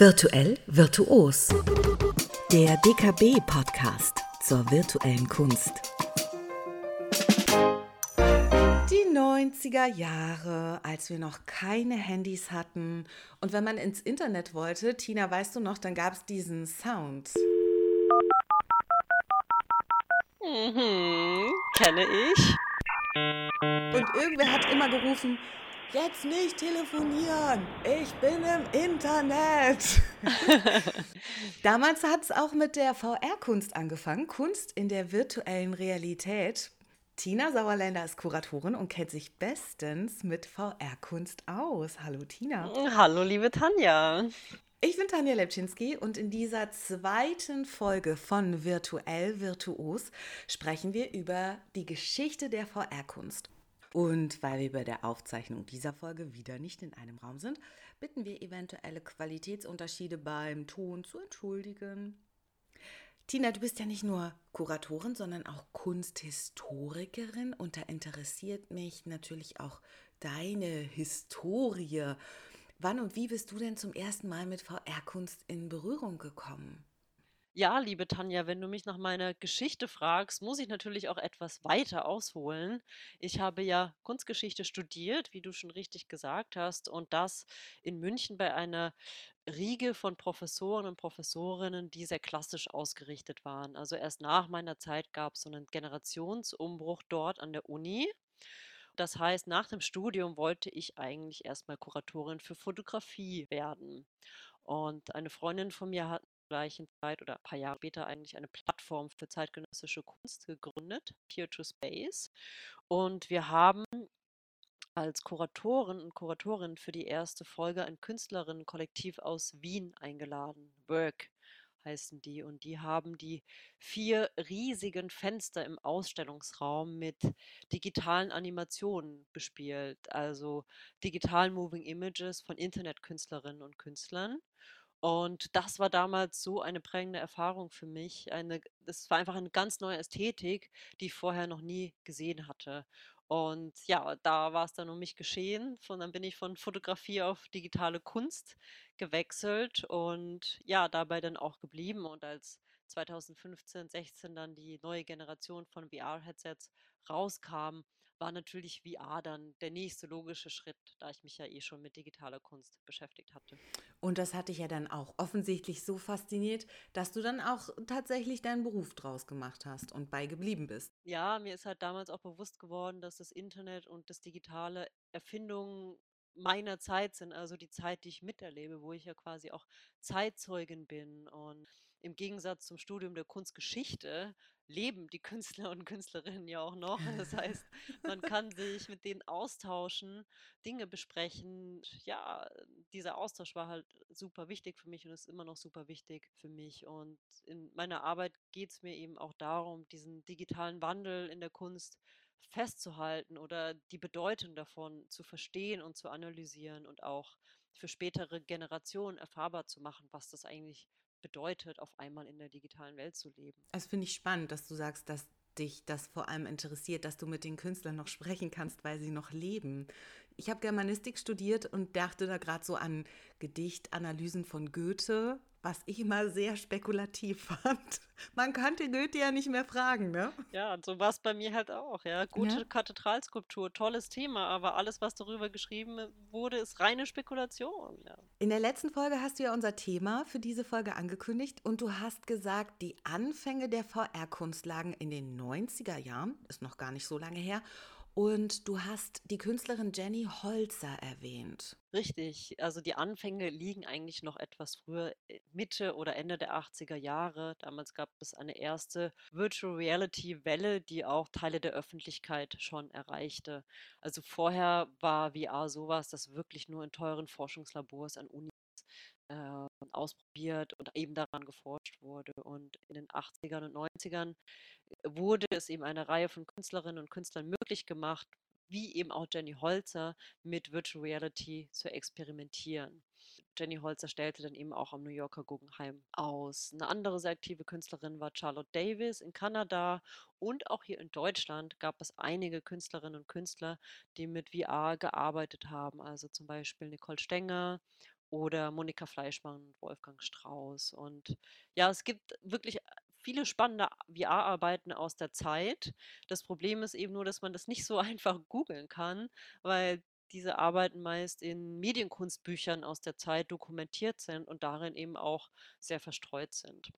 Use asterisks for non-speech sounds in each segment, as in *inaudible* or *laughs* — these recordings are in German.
Virtuell virtuos. Der DKB-Podcast zur virtuellen Kunst. Die 90er Jahre, als wir noch keine Handys hatten. Und wenn man ins Internet wollte, Tina, weißt du noch, dann gab es diesen Sound. Mhm, kenne ich. Und irgendwer hat immer gerufen, jetzt nicht telefonieren, ich bin im Internet. *laughs* Damals hat es auch mit der VR-Kunst angefangen, Kunst in der virtuellen Realität. Tina Sauerländer ist Kuratorin und kennt sich bestens mit VR-Kunst aus. Hallo Tina. Hallo liebe Tanja. Ich bin Tanja Lepczynski und in dieser zweiten Folge von Virtuell Virtuos sprechen wir über die Geschichte der VR-Kunst. Und weil wir bei der Aufzeichnung dieser Folge wieder nicht in einem Raum sind, bitten wir eventuelle Qualitätsunterschiede beim Ton zu entschuldigen. Tina, du bist ja nicht nur Kuratorin, sondern auch Kunsthistorikerin und da interessiert mich natürlich auch deine Historie. Wann und wie bist du denn zum ersten Mal mit VR-Kunst in Berührung gekommen? Ja, liebe Tanja, wenn du mich nach meiner Geschichte fragst, muss ich natürlich auch etwas weiter ausholen. Ich habe ja Kunstgeschichte studiert, wie du schon richtig gesagt hast, und das in München bei einer Riege von Professoren und Professorinnen, die sehr klassisch ausgerichtet waren. Also erst nach meiner Zeit gab es so einen Generationsumbruch dort an der Uni. Das heißt, nach dem Studium wollte ich eigentlich erstmal Kuratorin für Fotografie werden. Und eine Freundin von mir hat gleichen Zeit oder ein paar Jahre später eigentlich eine Plattform für zeitgenössische Kunst gegründet, Peer to Space. Und wir haben als Kuratorin und Kuratorin für die erste Folge ein Künstlerinnenkollektiv aus Wien eingeladen. Work heißen die. Und die haben die vier riesigen Fenster im Ausstellungsraum mit digitalen Animationen bespielt, also digitalen Moving Images von Internetkünstlerinnen und Künstlern. Und das war damals so eine prägende Erfahrung für mich. Eine, das war einfach eine ganz neue Ästhetik, die ich vorher noch nie gesehen hatte. Und ja, da war es dann um mich geschehen. Von dann bin ich von Fotografie auf digitale Kunst gewechselt und ja, dabei dann auch geblieben. Und als 2015, 16 dann die neue Generation von VR-Headsets rauskam, war natürlich VR dann der nächste logische Schritt, da ich mich ja eh schon mit digitaler Kunst beschäftigt hatte. Und das hat dich ja dann auch offensichtlich so fasziniert, dass du dann auch tatsächlich deinen Beruf draus gemacht hast und beigeblieben bist. Ja, mir ist halt damals auch bewusst geworden, dass das Internet und das digitale Erfindungen meiner Zeit sind, also die Zeit, die ich miterlebe, wo ich ja quasi auch Zeitzeugin bin und im Gegensatz zum Studium der Kunstgeschichte leben die Künstler und Künstlerinnen ja auch noch. Das heißt, *laughs* man kann sich mit denen austauschen, Dinge besprechen. Ja, dieser Austausch war halt super wichtig für mich und ist immer noch super wichtig für mich. Und in meiner Arbeit geht es mir eben auch darum, diesen digitalen Wandel in der Kunst festzuhalten oder die Bedeutung davon zu verstehen und zu analysieren und auch für spätere Generationen erfahrbar zu machen, was das eigentlich bedeutet, auf einmal in der digitalen Welt zu leben. Das finde ich spannend, dass du sagst, dass dich das vor allem interessiert, dass du mit den Künstlern noch sprechen kannst, weil sie noch leben. Ich habe Germanistik studiert und dachte da gerade so an Gedichtanalysen von Goethe, was ich immer sehr spekulativ *laughs* fand. Man kannte Goethe ja nicht mehr fragen, ne? Ja, und so war es bei mir halt auch, ja. Gute ja. Kathedralskulptur, tolles Thema, aber alles, was darüber geschrieben wurde, ist reine Spekulation. Ja. In der letzten Folge hast du ja unser Thema für diese Folge angekündigt und du hast gesagt, die Anfänge der VR-Kunst lagen in den 90er Jahren, ist noch gar nicht so lange her. Und du hast die Künstlerin Jenny Holzer erwähnt. Richtig, also die Anfänge liegen eigentlich noch etwas früher, äh, Mitte oder Ende der 80er Jahre. Damals gab es eine erste Virtual Reality Welle, die auch Teile der Öffentlichkeit schon erreichte. Also vorher war VR sowas, das wirklich nur in teuren Forschungslabors an Unis ausprobiert und eben daran geforscht wurde. Und in den 80ern und 90ern wurde es eben eine Reihe von Künstlerinnen und Künstlern möglich gemacht, wie eben auch Jenny Holzer, mit Virtual Reality zu experimentieren. Jenny Holzer stellte dann eben auch am New Yorker Guggenheim aus. Eine andere sehr aktive Künstlerin war Charlotte Davis in Kanada und auch hier in Deutschland gab es einige Künstlerinnen und Künstler, die mit VR gearbeitet haben. Also zum Beispiel Nicole Stenger oder Monika Fleischmann und Wolfgang Strauß. Und ja, es gibt wirklich viele spannende VR-Arbeiten aus der Zeit. Das Problem ist eben nur, dass man das nicht so *laughs* einfach googeln kann, weil diese Arbeiten meist in Medienkunstbüchern aus der Zeit dokumentiert sind und darin eben auch sehr verstreut sind.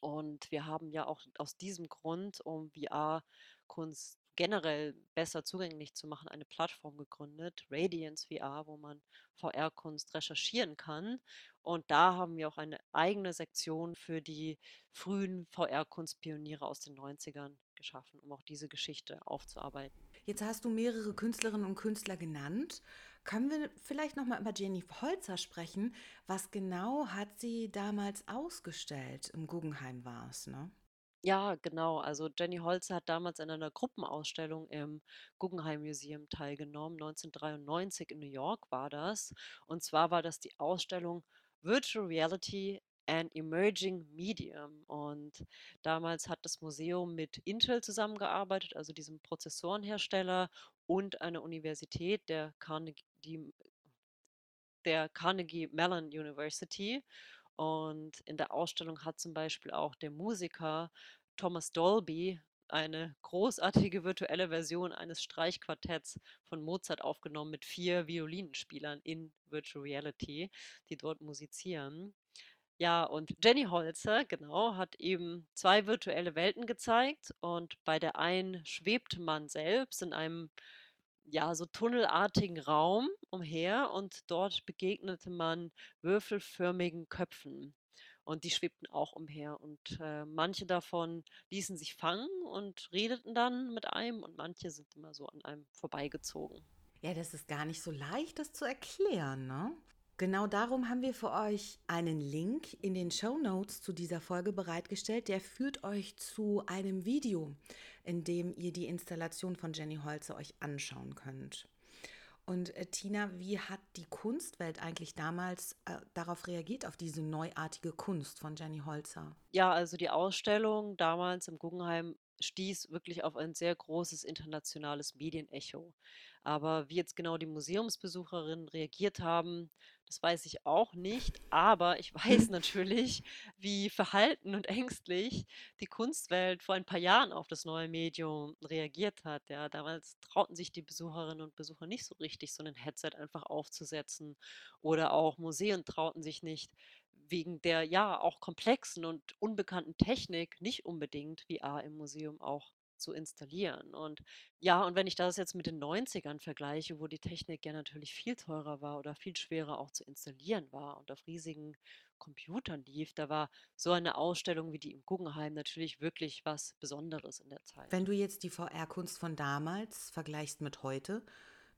Und wir haben ja auch aus diesem Grund, um VR-Kunst generell besser zugänglich zu machen, eine Plattform gegründet, Radiance VR, wo man VR-Kunst recherchieren kann. Und da haben wir auch eine eigene Sektion für die frühen VR-Kunstpioniere aus den 90ern geschaffen, um auch diese Geschichte aufzuarbeiten. Jetzt hast du mehrere Künstlerinnen und Künstler genannt. Können wir vielleicht noch mal über Jenny Holzer sprechen? Was genau hat sie damals ausgestellt? Im Guggenheim war es, ne? Ja, genau. Also Jenny Holzer hat damals an einer Gruppenausstellung im Guggenheim Museum teilgenommen. 1993 in New York war das. Und zwar war das die Ausstellung Virtual Reality an Emerging Medium. Und damals hat das Museum mit Intel zusammengearbeitet, also diesem Prozessorenhersteller, und einer Universität, der Carnegie, der Carnegie Mellon University. Und in der Ausstellung hat zum Beispiel auch der Musiker Thomas Dolby eine großartige *laughs* virtuelle Version eines Streichquartetts von Mozart aufgenommen mit vier Violinenspielern in Virtual Reality, die dort musizieren. Ja, und Jenny Holzer, genau, hat eben zwei virtuelle Welten gezeigt und bei der einen schwebt man selbst in einem ja, so tunnelartigen Raum umher und dort begegnete man würfelförmigen Köpfen. Und die schwebten auch umher. Und äh, manche davon ließen sich fangen und redeten dann mit einem und manche sind immer so an einem vorbeigezogen. Ja, das ist gar nicht so leicht, das zu erklären, ne? Genau darum haben wir für euch einen Link in den Show Notes zu dieser Folge bereitgestellt. Der führt euch zu einem Video, in dem ihr die Installation von Jenny Holzer euch anschauen könnt. Und äh, Tina, wie hat die Kunstwelt eigentlich damals äh, darauf reagiert, auf diese neuartige Kunst von Jenny Holzer? Ja, also die Ausstellung damals im Guggenheim stieß wirklich auf ein sehr großes internationales Medienecho. Aber wie jetzt genau die Museumsbesucherinnen reagiert haben, das weiß ich auch nicht. Aber ich weiß *laughs* natürlich, wie verhalten und ängstlich die Kunstwelt vor ein paar Jahren auf das neue Medium reagiert hat. Ja, damals trauten sich die Besucherinnen und Besucher nicht so richtig, so ein Headset einfach aufzusetzen. Oder auch Museen trauten sich nicht wegen der ja auch komplexen und unbekannten Technik nicht unbedingt VR im Museum auch zu installieren. Und ja, und wenn ich das jetzt mit den 90ern vergleiche, wo die Technik ja natürlich viel teurer war oder viel schwerer auch zu installieren war und auf riesigen Computern lief, da war so eine Ausstellung wie die im Guggenheim natürlich wirklich was Besonderes in der Zeit. Wenn du jetzt die VR-Kunst von damals vergleichst mit heute,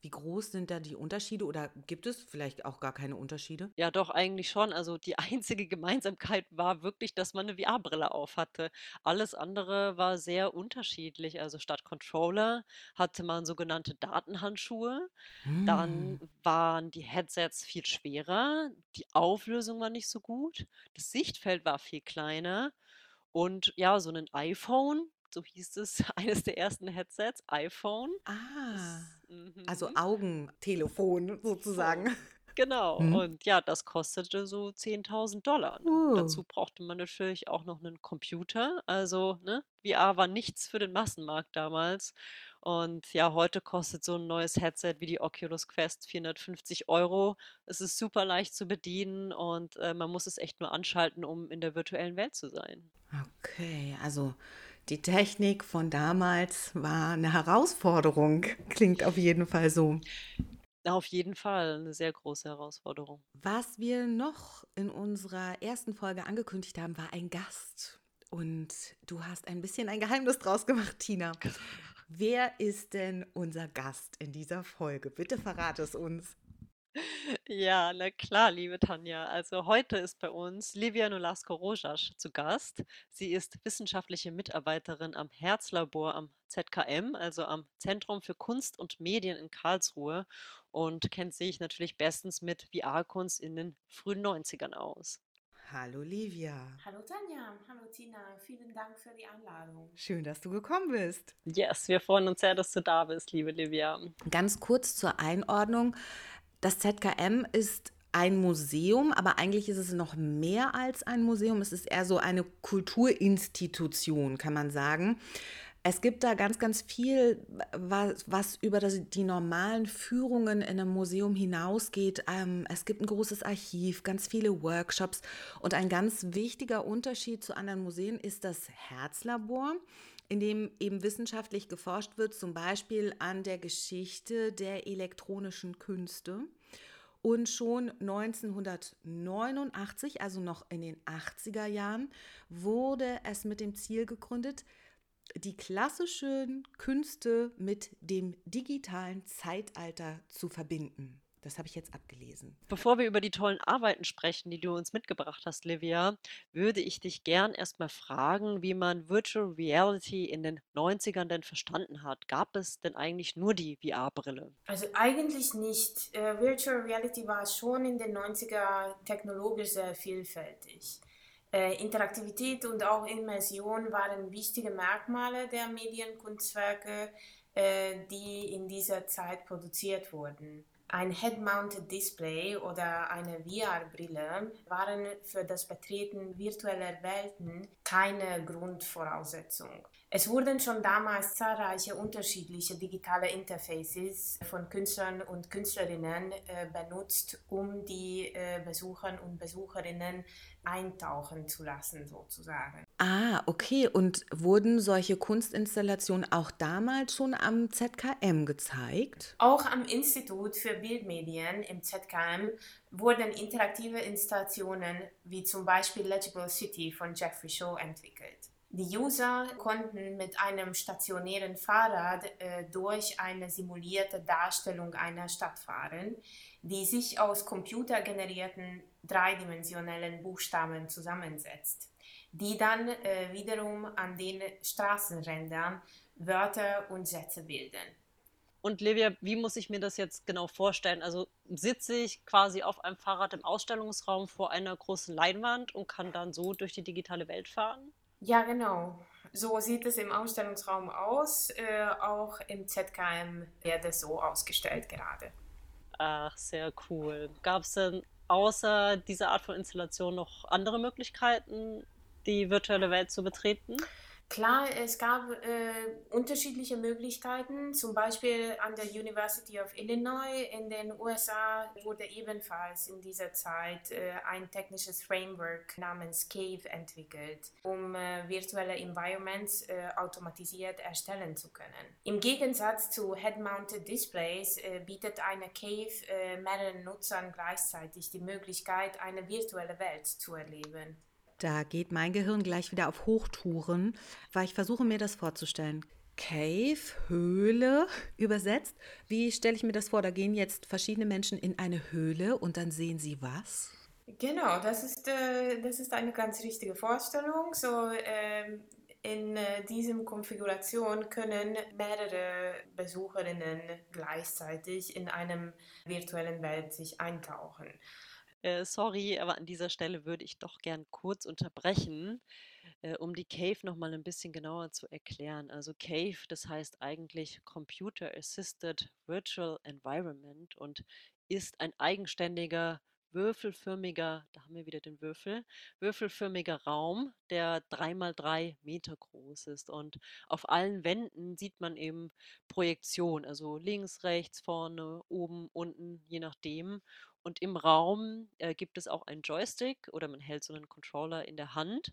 wie groß sind da die Unterschiede oder gibt es vielleicht auch gar keine Unterschiede? Ja, doch, eigentlich schon. Also die *laughs* einzige Gemeinsamkeit war wirklich, dass man eine VR-Brille auf hatte. Alles andere war sehr unterschiedlich. Also statt Controller hatte man sogenannte Datenhandschuhe. Dann Hm. waren die Headsets viel schwerer, die Auflösung war nicht so gut, das Sichtfeld war viel kleiner und ja, so ein iPhone, so hieß es, *laughs* eines der ersten Headsets, iPhone. Ah, Das, also mhm. Augentelefon So, sozusagen. genau. *laughs* Hm. Und ja, das kostete so 10.000 Dollar. Ne? Uh. Dazu brauchte man natürlich auch noch einen Computer. Also, ne, VR war nichts für den Massenmarkt damals. Und ja, heute kostet so ein neues Headset wie die Oculus Quest 450 Euro. Es ist super leicht zu bedienen und äh, man muss es echt nur anschalten, um in der virtuellen Welt zu sein. Okay, also die Technik von damals war eine Herausforderung. Klingt auf jeden Fall so. Auf jeden Fall eine sehr große Herausforderung. Was wir noch in unserer ersten Folge angekündigt haben, war ein Gast. Und du hast ein bisschen ein Geheimnis draus gemacht, Tina. *laughs* Wer ist denn unser Gast in dieser Folge? Bitte verrate es uns. Ja, na klar, liebe Tanja. Also heute ist bei uns Livia Nolasco-Rojas zu Gast. Sie ist wissenschaftliche Mitarbeiterin am Herzlabor am ZKM, also am Zentrum für Kunst und Medien in Karlsruhe und kennt sich natürlich bestens mit VR-Kunst in den frühen 90ern aus. Hallo Livia. Hallo Tanja, hallo Tina, vielen Dank für die Einladung. Schön, dass du gekommen bist. Yes, wir freuen uns sehr, dass du da bist, liebe Livia. Ganz kurz zur Einordnung. Das ZKM ist ein Museum, aber eigentlich ist es noch mehr als ein Museum. Es ist eher so eine Kulturinstitution, kann man sagen. Es gibt da ganz, ganz viel, was, was über das, die normalen Führungen in einem Museum hinausgeht. Ähm, es gibt ein großes Archiv, ganz viele Workshops und ein ganz wichtiger Unterschied zu anderen Museen ist das Herzlabor, in dem eben wissenschaftlich geforscht wird, zum Beispiel an der Geschichte der elektronischen Künste. Und schon 1989, also noch in den 80er Jahren, wurde es mit dem Ziel gegründet, die klassischen Künste mit dem digitalen Zeitalter zu verbinden. Das habe ich jetzt abgelesen. Bevor wir über die tollen Arbeiten sprechen, die du uns mitgebracht hast, Livia, würde ich dich gern erstmal fragen, wie man Virtual Reality in den 90ern denn verstanden hat. Gab es denn eigentlich nur die VR-Brille? Also eigentlich nicht. Äh, Virtual Reality war schon in den 90er technologisch sehr vielfältig. Äh, Interaktivität und auch Immersion waren wichtige Merkmale der Medienkunstwerke, äh, die in dieser Zeit produziert wurden. Ein Head-Mounted Display oder eine VR-Brille waren für das Betreten virtueller Welten keine Grundvoraussetzung. Es wurden schon damals zahlreiche unterschiedliche digitale Interfaces von Künstlern und Künstlerinnen äh, benutzt, um die äh, Besucher und Besucherinnen eintauchen zu lassen, sozusagen. Ah, okay. Und wurden solche Kunstinstallationen auch damals schon am ZKM gezeigt? Auch am Institut für Bildmedien im ZKM wurden interaktive Installationen wie zum Beispiel Legible City von Jeffrey Shaw entwickelt. Die User konnten mit einem stationären Fahrrad äh, durch eine simulierte Darstellung einer Stadt fahren, die sich aus computergenerierten dreidimensionellen Buchstaben zusammensetzt, die dann äh, wiederum an den Straßenrändern Wörter und Sätze bilden. Und Livia, wie muss ich mir das jetzt genau vorstellen? Also sitze ich quasi auf einem Fahrrad im Ausstellungsraum vor einer großen Leinwand und kann dann so durch die digitale Welt fahren? Ja, genau. So sieht es im Ausstellungsraum aus. Äh, auch im ZKM wird es so ausgestellt gerade. Ach, sehr cool. Gab es denn außer dieser Art von Installation noch andere Möglichkeiten, die virtuelle Welt zu betreten? Klar, es gab äh, unterschiedliche Möglichkeiten. Zum Beispiel an der University of Illinois in den USA wurde ebenfalls in dieser Zeit äh, ein technisches Framework namens CAVE entwickelt, um äh, virtuelle Environments äh, automatisiert erstellen zu können. Im Gegensatz zu Head-Mounted Displays äh, bietet eine CAVE äh, mehreren Nutzern gleichzeitig die Möglichkeit, eine virtuelle Welt zu erleben. Da geht mein Gehirn gleich wieder auf Hochtouren, weil ich versuche mir das vorzustellen. Cave, Höhle übersetzt. Wie stelle ich mir das vor? Da gehen jetzt verschiedene Menschen in eine Höhle und dann sehen sie was? Genau, das ist, äh, das ist eine ganz richtige Vorstellung. So, ähm, in äh, diesem Konfiguration können mehrere Besucherinnen gleichzeitig in einem virtuellen Welt sich eintauchen. Äh, sorry, aber an dieser Stelle würde ich doch gern kurz unterbrechen, äh, um die Cave noch mal ein bisschen genauer zu erklären. Also Cave, das heißt eigentlich Computer Assisted Virtual Environment und ist ein eigenständiger würfelförmiger, da haben wir wieder den Würfel, würfelförmiger Raum, der drei mal drei Meter groß ist. Und auf allen Wänden sieht man eben Projektion, also links, rechts, vorne, oben, unten, je nachdem. Und im Raum äh, gibt es auch einen Joystick oder man hält so einen Controller in der Hand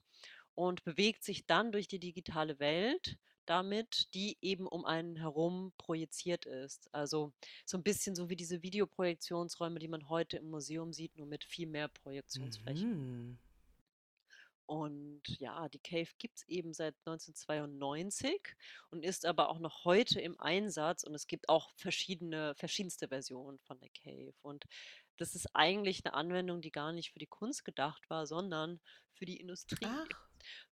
und bewegt sich dann durch die digitale Welt damit, die eben um einen herum projiziert ist. Also so ein bisschen so wie diese Videoprojektionsräume, die man heute im Museum sieht, nur mit viel mehr Projektionsflächen. Mhm. Und ja, die Cave gibt es eben seit 1992 und ist aber auch noch heute im Einsatz und es gibt auch verschiedene, verschiedenste Versionen von der Cave. Und das ist eigentlich eine Anwendung, die gar nicht für die Kunst gedacht war, sondern für die Industrie. Ach,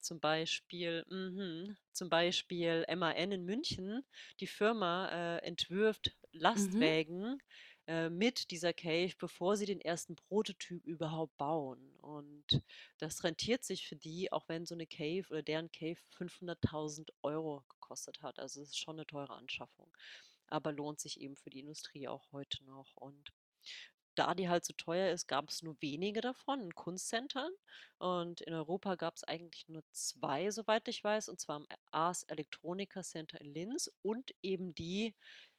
Zum Beispiel, mhm, zum Beispiel MAN in München, die Firma äh, entwirft mhm. Äh, mit dieser Cave, bevor sie den ersten Prototyp überhaupt bauen. Und das rentiert sich für die, auch wenn so eine Cave oder deren Cave 500.000 Euro gekostet hat. Also es ist schon eine teure Anschaffung, aber lohnt sich eben für die Industrie auch heute noch. Und da die halt so teuer ist, gab es nur wenige davon in Kunstcentern. Und in Europa gab es eigentlich nur zwei, soweit ich weiß, und zwar am Ars Electronica Center in Linz und eben die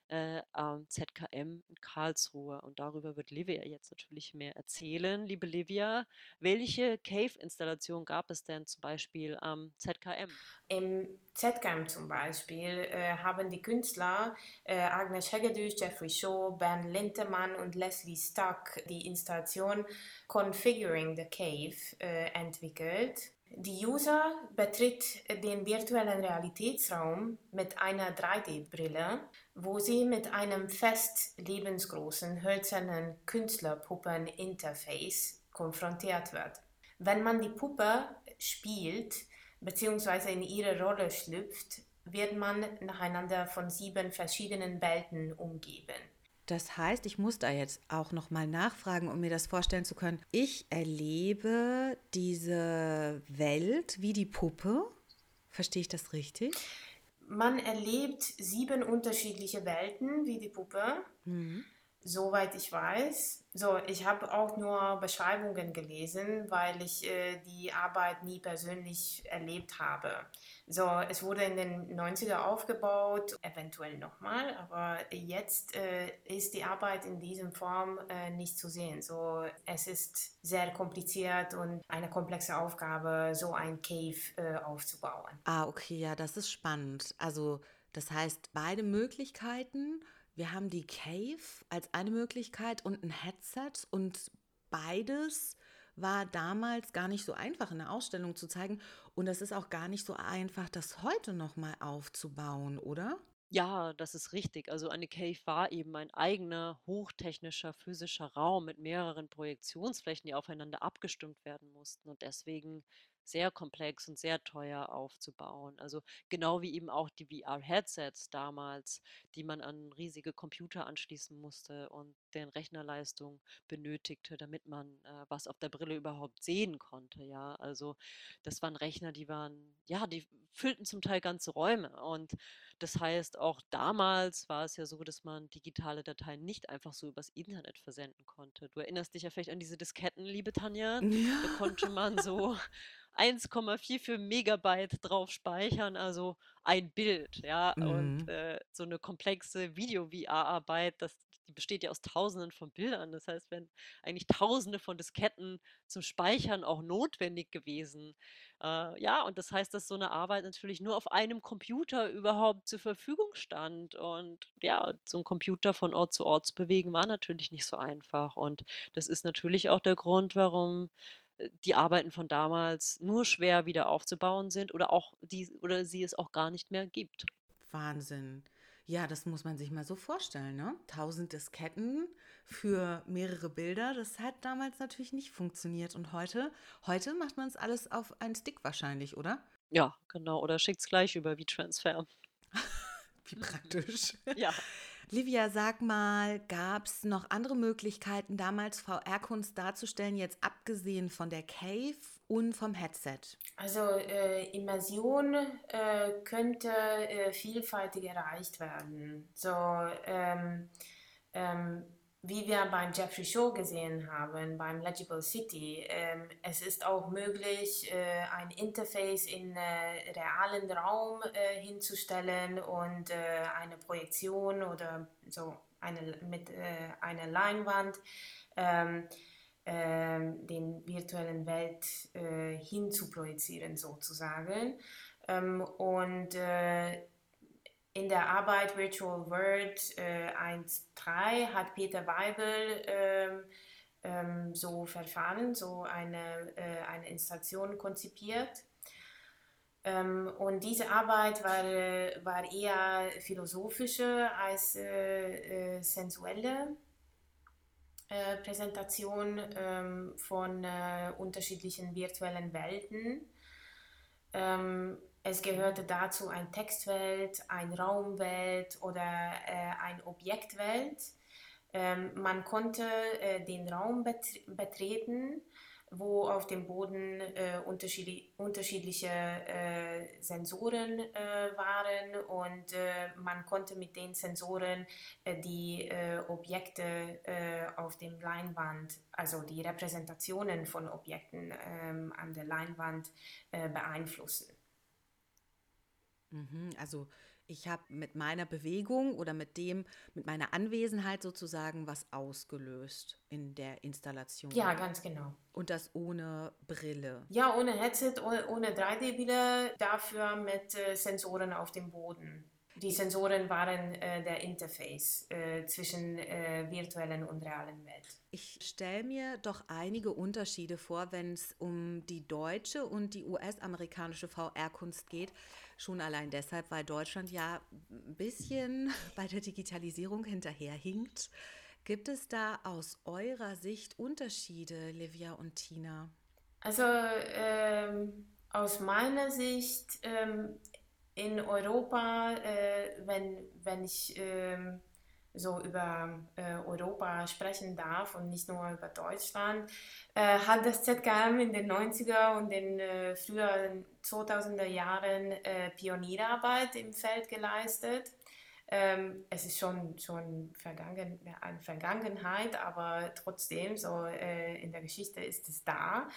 äh, am ZKM in Karlsruhe. Und darüber wird Livia jetzt natürlich mehr erzählen. Liebe Livia, welche Cave-Installation gab es denn zum Beispiel am ZKM? Im ZKM zum Beispiel äh, haben die Künstler äh, Agnes Hegedus, Jeffrey Shaw, Ben Lintemann und Leslie Stuck die Installation Configuring the Cave äh, entwickelt. Die User betritt den virtuellen Realitätsraum mit einer 3D-Brille, wo sie mit einem fest lebensgroßen hölzernen Künstlerpuppen-Interface konfrontiert wird. Wenn man die Puppe spielt bzw. in ihre Rolle schlüpft, wird man nacheinander von sieben verschiedenen Welten umgeben. Das heißt, ich muss da jetzt auch noch mal nachfragen, um mir das vorstellen zu können. Ich erlebe diese Welt wie die Puppe. Verstehe ich das richtig? Man erlebt sieben unterschiedliche Welten wie die Puppe. Mhm. Soweit ich weiß. So, ich habe auch nur Beschreibungen gelesen, weil ich äh, die Arbeit nie persönlich erlebt habe. So, es wurde in den 90er aufgebaut, eventuell nochmal, aber jetzt äh, ist die Arbeit in diesem Form äh, nicht zu sehen. So, es ist sehr kompliziert und eine komplexe Aufgabe, so ein Cave äh, aufzubauen. Ah, okay, ja, das ist spannend. Also, das heißt, beide Möglichkeiten wir haben die Cave als eine Möglichkeit und ein Headset und beides war damals gar nicht so einfach in der Ausstellung zu zeigen und es ist auch gar nicht so einfach, das heute noch mal aufzubauen, oder? Ja, das ist richtig. Also eine Cave war eben ein eigener hochtechnischer physischer Raum mit mehreren Projektionsflächen, die aufeinander abgestimmt werden mussten und deswegen sehr komplex und sehr teuer aufzubauen. Also genau wie eben auch die VR-Headsets damals, die man an riesige Computer anschließen musste und deren Rechnerleistung benötigte, damit man äh, was auf der Brille überhaupt sehen konnte. Ja, also das waren Rechner, die waren, ja, die füllten zum Teil ganze Räume. Und das heißt, auch damals war es ja so, dass man digitale Dateien nicht einfach so übers Internet versenden konnte. Du erinnerst dich ja vielleicht an diese Disketten, liebe Tanja. *laughs* Ja. Da konnte man so 1,44 Megabyte drauf speichern, also ein Bild, ja. Mhm. Und äh, so eine komplexe Video-VR-Arbeit, das die besteht ja aus Tausenden von Bildern. Das heißt, wenn eigentlich Tausende von Disketten zum Speichern auch notwendig gewesen. Äh, ja, und das heißt, dass so eine Arbeit natürlich nur auf einem Computer überhaupt zur Verfügung stand. Und ja, so ein Computer von Ort zu Ort zu bewegen, war natürlich nicht so einfach. Und das ist natürlich auch der Grund, warum die Arbeiten von damals nur schwer wieder aufzubauen sind oder auch die oder sie es auch gar nicht mehr gibt. Wahnsinn. Ja, das muss man sich mal so vorstellen, ne? Tausend Disketten für mehrere Bilder, das hat damals natürlich nicht funktioniert. Und heute, heute macht man es alles auf einen Stick wahrscheinlich, oder? Ja, genau. Oder schickt es gleich über wie Transfer. *laughs* wie praktisch. *laughs* ja. Livia, sag mal, gab es noch andere Möglichkeiten, damals VR-Kunst darzustellen, jetzt abgesehen von der Cave und vom Headset? Also äh, Immersion äh, könnte äh, vielfältig erreicht werden. So ähm, ähm, wie wir beim Jeffrey Show gesehen haben, beim Legible City, ähm, es ist auch möglich, äh, ein Interface in äh, realen Raum äh, hinzustellen und äh, eine Projektion oder so eine, mit äh, einer Leinwand ähm, ähm, den virtuellen Welt äh, hinzuprojizieren sozusagen. Ähm, und in der Arbeit Virtual World äh, 1.3 hat Peter Weibel ähm, ähm, so Verfahren, so eine, äh, eine Installation konzipiert. Ähm, und diese Arbeit war, war eher philosophische als äh, äh sensuelle äh, Präsentation ähm, von äh, unterschiedlichen virtuellen Welten. Es gehörte dazu ein Textwelt, ein Raumwelt oder äh, ein Objektwelt. Ähm, man konnte äh, den Raum bet betreten, wo auf dem Boden äh, unterschiedli unterschiedliche äh, Sensoren äh, waren und äh, man konnte mit den Sensoren die Objekte auf dem Leinwand, also die Repräsentationen von Objekten ähm, an der Leinwand beeinflussen. Mhm, also ich habe mit meiner Bewegung oder mit dem, mit meiner Anwesenheit sozusagen was ausgelöst in der Installation. Ja, ganz genau. Und das ohne Brille. Ja, ohne Headset, ohne 3D-Brille, dafür mit äh, Sensoren auf dem Boden. Die Sensoren waren äh, der Interface äh, zwischen äh, virtuellen und realen Welt. Ich stelle mir doch einige Unterschiede vor, wenn es um die deutsche und die US-amerikanische VR-Kunst geht. Schon allein deshalb, weil Deutschland ja ein bisschen *laughs* bei der Digitalisierung hinterherhinkt. Gibt es da aus eurer Sicht Unterschiede, Livia und Tina? Also ähm, aus meiner Sicht ähm, in Europa, äh, wenn, wenn ich äh, so über äh, Europa sprechen darf und nicht nur über Deutschland, äh, hat das ZKM in den 90er und den äh, früheren 2000er Jahren äh, Pionierarbeit im Feld geleistet. Ähm, es ist schon, schon vergangen, eine Vergangenheit, aber trotzdem, so in der Geschichte ist es da.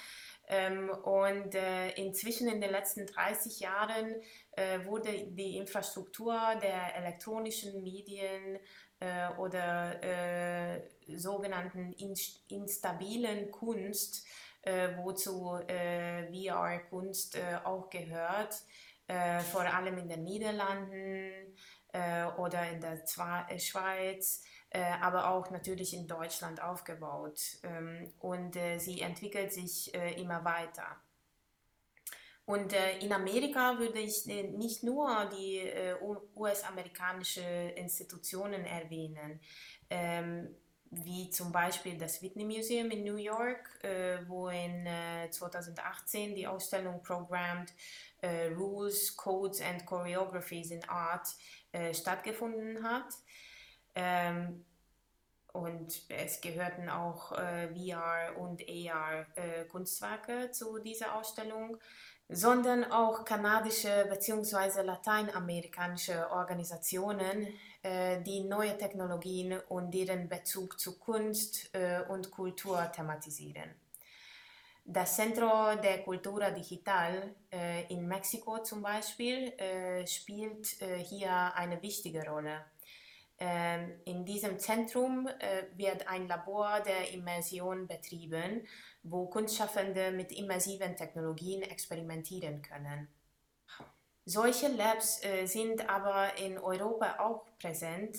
Ähm, und äh, inzwischen in den letzten 30 Jahren äh, wurde die Infrastruktur der elektronischen Medien äh, oder äh, sogenannten inst instabilen Kunst, äh, wozu äh, VR-Kunst auch gehört, vor allem in den Niederlanden oder in der Zwa Schweiz, äh, aber auch natürlich in Deutschland aufgebaut. Ähm, und äh, sie entwickelt sich äh, immer weiter. Und in Amerika würde ich nicht nur die US-amerikanische Institutionen erwähnen, ähm, wie zum Beispiel das Whitney Museum in New York, wo in 2018 die Ausstellung Programmed Rules, Codes and Choreographies in Art stattgefunden hat. Ähm, und es gehörten auch äh, VR und AR äh, Kunstwerke zu dieser Ausstellung, sondern auch kanadische bzw. lateinamerikanische Organisationen, äh, die neue Technologien und deren Bezug zu Kunst äh, und Kultur thematisieren. Das Centro de Cultura Digital äh, in Mexiko zum Beispiel äh, spielt hier eine wichtige Rolle. Ähm, in diesem Zentrum äh, wird ein Labor der Immersion betrieben, wo Kunstschaffende mit immersiven Technologien experimentieren können. Solche Labs äh, sind aber in Europa auch präsent,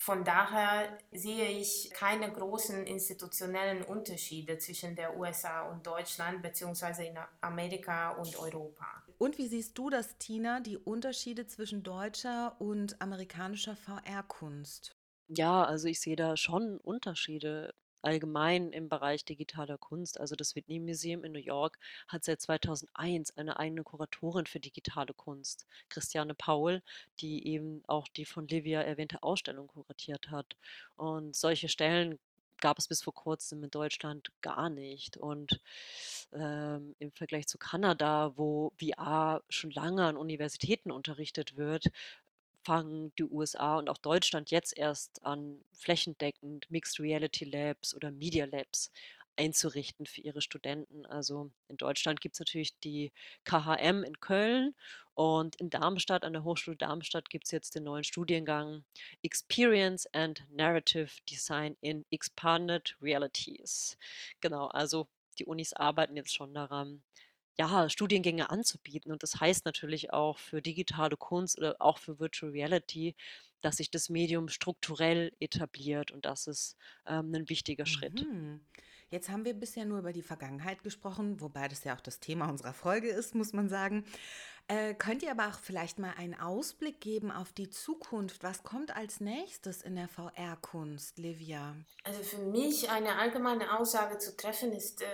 von daher sehe ich keine großen institutionellen Unterschiede zwischen der USA und Deutschland beziehungsweise in Amerika und Europa. Und wie siehst du das, Tina, die Unterschiede zwischen deutscher und amerikanischer VR-Kunst? Ja, also ich sehe da schon Unterschiede allgemein im Bereich digitaler Kunst. Also das Whitney Museum in New York hat seit 2001 eine eigene Kuratorin für digitale Kunst, Christiane Paul, die eben auch die von Livia erwähnte Ausstellung kuratiert hat. Und solche Stellen gab es bis vor kurzem in Deutschland gar nicht. Und ähm, im Vergleich zu Kanada, wo VR schon lange an Universitäten unterrichtet wird, fangen die USA und auch Deutschland jetzt erst an, flächendeckend Mixed Reality Labs oder Media Labs einzurichten für ihre Studenten. Also in Deutschland gibt es natürlich die KHM in Köln und in Darmstadt, an der Hochschule Darmstadt, gibt es jetzt den neuen Studiengang Experience and Narrative Design in Expanded Realities. Genau, also die Unis arbeiten jetzt schon daran, ja, Studiengänge anzubieten. Und das heißt natürlich auch für digitale Kunst oder auch für Virtual Reality, dass sich das Medium strukturell etabliert und das ist ähm, ein wichtiger Schritt. Jetzt haben wir bisher nur über die Vergangenheit gesprochen, wobei das ja auch das Thema unserer Folge ist, muss man sagen. Äh, könnt ihr aber auch vielleicht mal einen Ausblick geben auf die Zukunft? Was kommt als nächstes in der VR-Kunst, Livia? Also für mich eine allgemeine Aussage zu treffen ist äh,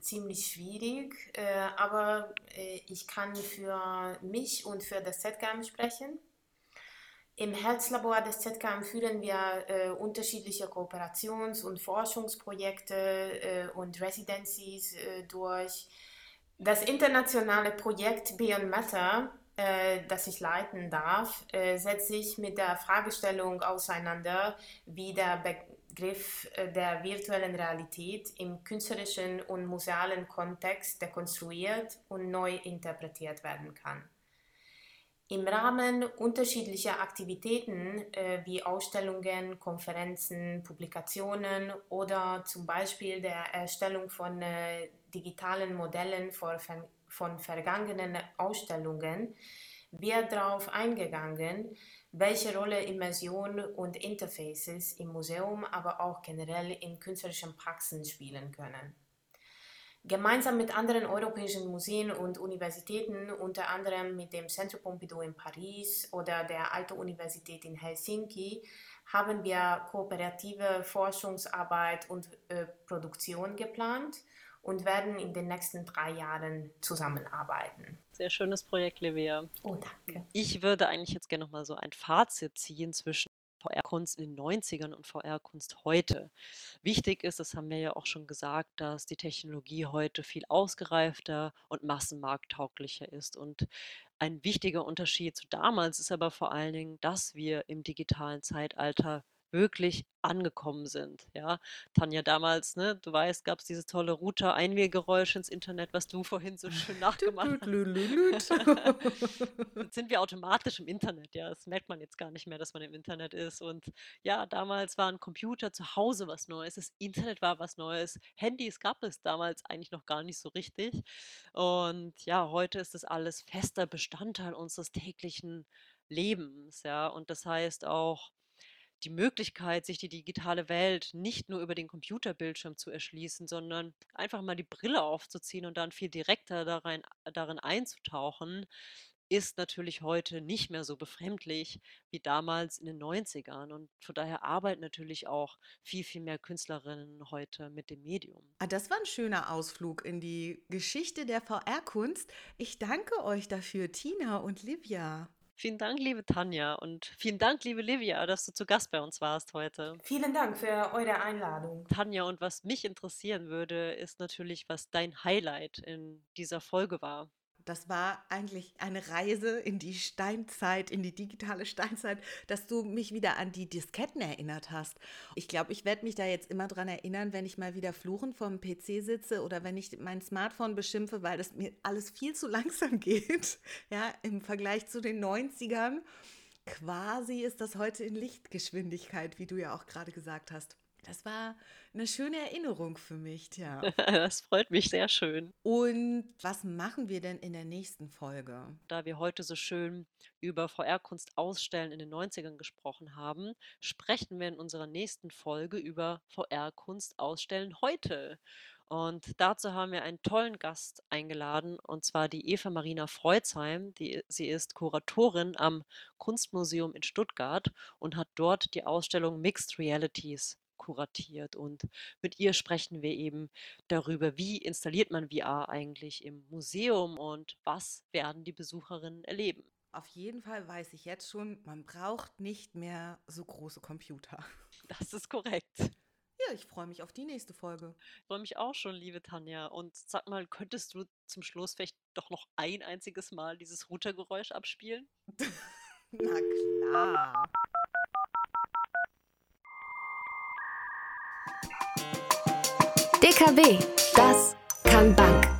ziemlich schwierig, äh, aber äh, ich kann für mich und für das ZGAM sprechen. Im Herzlabor des ZKM führen wir äh, unterschiedliche Kooperations- und Forschungsprojekte äh, und Residencies äh, durch. Das internationale Projekt Beyond Matter, äh, das ich leiten darf, äh, setzt sich mit der Fragestellung auseinander, wie der Begriff äh, der virtuellen Realität im künstlerischen und musealen Kontext dekonstruiert und neu interpretiert werden kann. Im Rahmen unterschiedlicher Aktivitäten äh, wie Ausstellungen, Konferenzen, Publikationen oder zum Beispiel der Erstellung von äh, digitalen Modellen von, von vergangenen Ausstellungen wird darauf eingegangen, welche Rolle Immersion und Interfaces im Museum, aber auch generell in künstlerischen Praxen spielen können. Gemeinsam mit anderen europäischen Museen und Universitäten, unter anderem mit dem Centre Pompidou in Paris oder der Aalto-Universität in Helsinki, haben wir kooperative Forschungsarbeit und äh, Produktion geplant und werden in den nächsten drei Jahren zusammenarbeiten. Sehr schönes Projekt, Livia. Oh, danke. Ich würde eigentlich jetzt gerne noch mal so ein Fazit ziehen zwischen VR-Kunst in den 90ern und VR-Kunst heute. Wichtig ist, das haben wir ja auch schon gesagt, dass die Technologie heute viel ausgereifter und massenmarkttauglicher ist. Und ein wichtiger Unterschied zu damals ist aber vor allen Dingen, dass wir im digitalen Zeitalter wirklich angekommen sind. Ja, Tanja, damals, ne, du weißt, gab es dieses tolle Router-Einwählgeräusch ins Internet, was du vorhin so schön *laughs* nachgemacht hast. jetzt *laughs* sind wir automatisch im Internet, ja. Das merkt man jetzt gar nicht mehr, dass man im Internet ist. Und ja, damals war ein Computer zu Hause was Neues, das Internet war was Neues, Handys gab es damals eigentlich noch gar nicht so richtig. Und ja, heute ist das alles fester Bestandteil unseres täglichen Lebens, ja. Und das heißt auch, die Möglichkeit, sich die digitale Welt nicht nur über den Computerbildschirm zu erschließen, sondern einfach mal die Brille aufzuziehen und dann viel direkter darein, darin einzutauchen, ist natürlich heute nicht mehr so befremdlich wie damals in den 90ern. Und von daher arbeiten natürlich auch viel, viel mehr Künstlerinnen heute mit dem Medium. Ah, das war ein schöner Ausflug in die Geschichte der VR-Kunst. Ich danke euch dafür, Tina und Livia. Vielen Dank, liebe Tanja und vielen Dank, liebe Livia, dass du zu Gast bei uns warst heute. Vielen Dank für eure Einladung. Tanja, und was mich interessieren würde, ist natürlich, was dein Highlight in dieser Folge war. Das war eigentlich eine Reise in die Steinzeit, in die digitale Steinzeit, dass du mich wieder an die Disketten erinnert hast. Ich glaube, ich werde mich da jetzt immer dran erinnern, wenn ich mal wieder fluchend vom PC sitze oder wenn ich mein Smartphone beschimpfe, weil das mir alles viel zu *laughs* langsam geht, ja, im Vergleich zu den 90ern. Quasi ist das heute in Lichtgeschwindigkeit, wie du ja auch gerade gesagt hast. Das war eine schöne Erinnerung für mich, ja. *laughs* das freut mich sehr schön. Und was machen wir denn in der nächsten Folge? Da wir heute so schön über VR-Kunst ausstellen in den 90ern gesprochen haben, sprechen wir in unserer nächsten Folge über VR-Kunst ausstellen heute. Und dazu haben wir einen tollen Gast eingeladen, und zwar die Eva Marina Freuzheim. Die, sie ist Kuratorin am Kunstmuseum in Stuttgart und hat dort die Ausstellung Mixed Realities kuratiert. Und mit ihr sprechen wir eben darüber, wie installiert man VR eigentlich im Museum und was werden die Besucherinnen erleben. Auf jeden Fall weiß ich jetzt schon, man braucht nicht mehr so große Computer. *laughs* Das ist korrekt. Ja, ich freue mich auf die nächste Folge. Ich freue mich auch schon, liebe Tanja. Und sag mal, könntest du zum Schluss vielleicht doch noch ein einziges Mal dieses Routergeräusch abspielen? *laughs* Na klar. DKB, das kann Bank.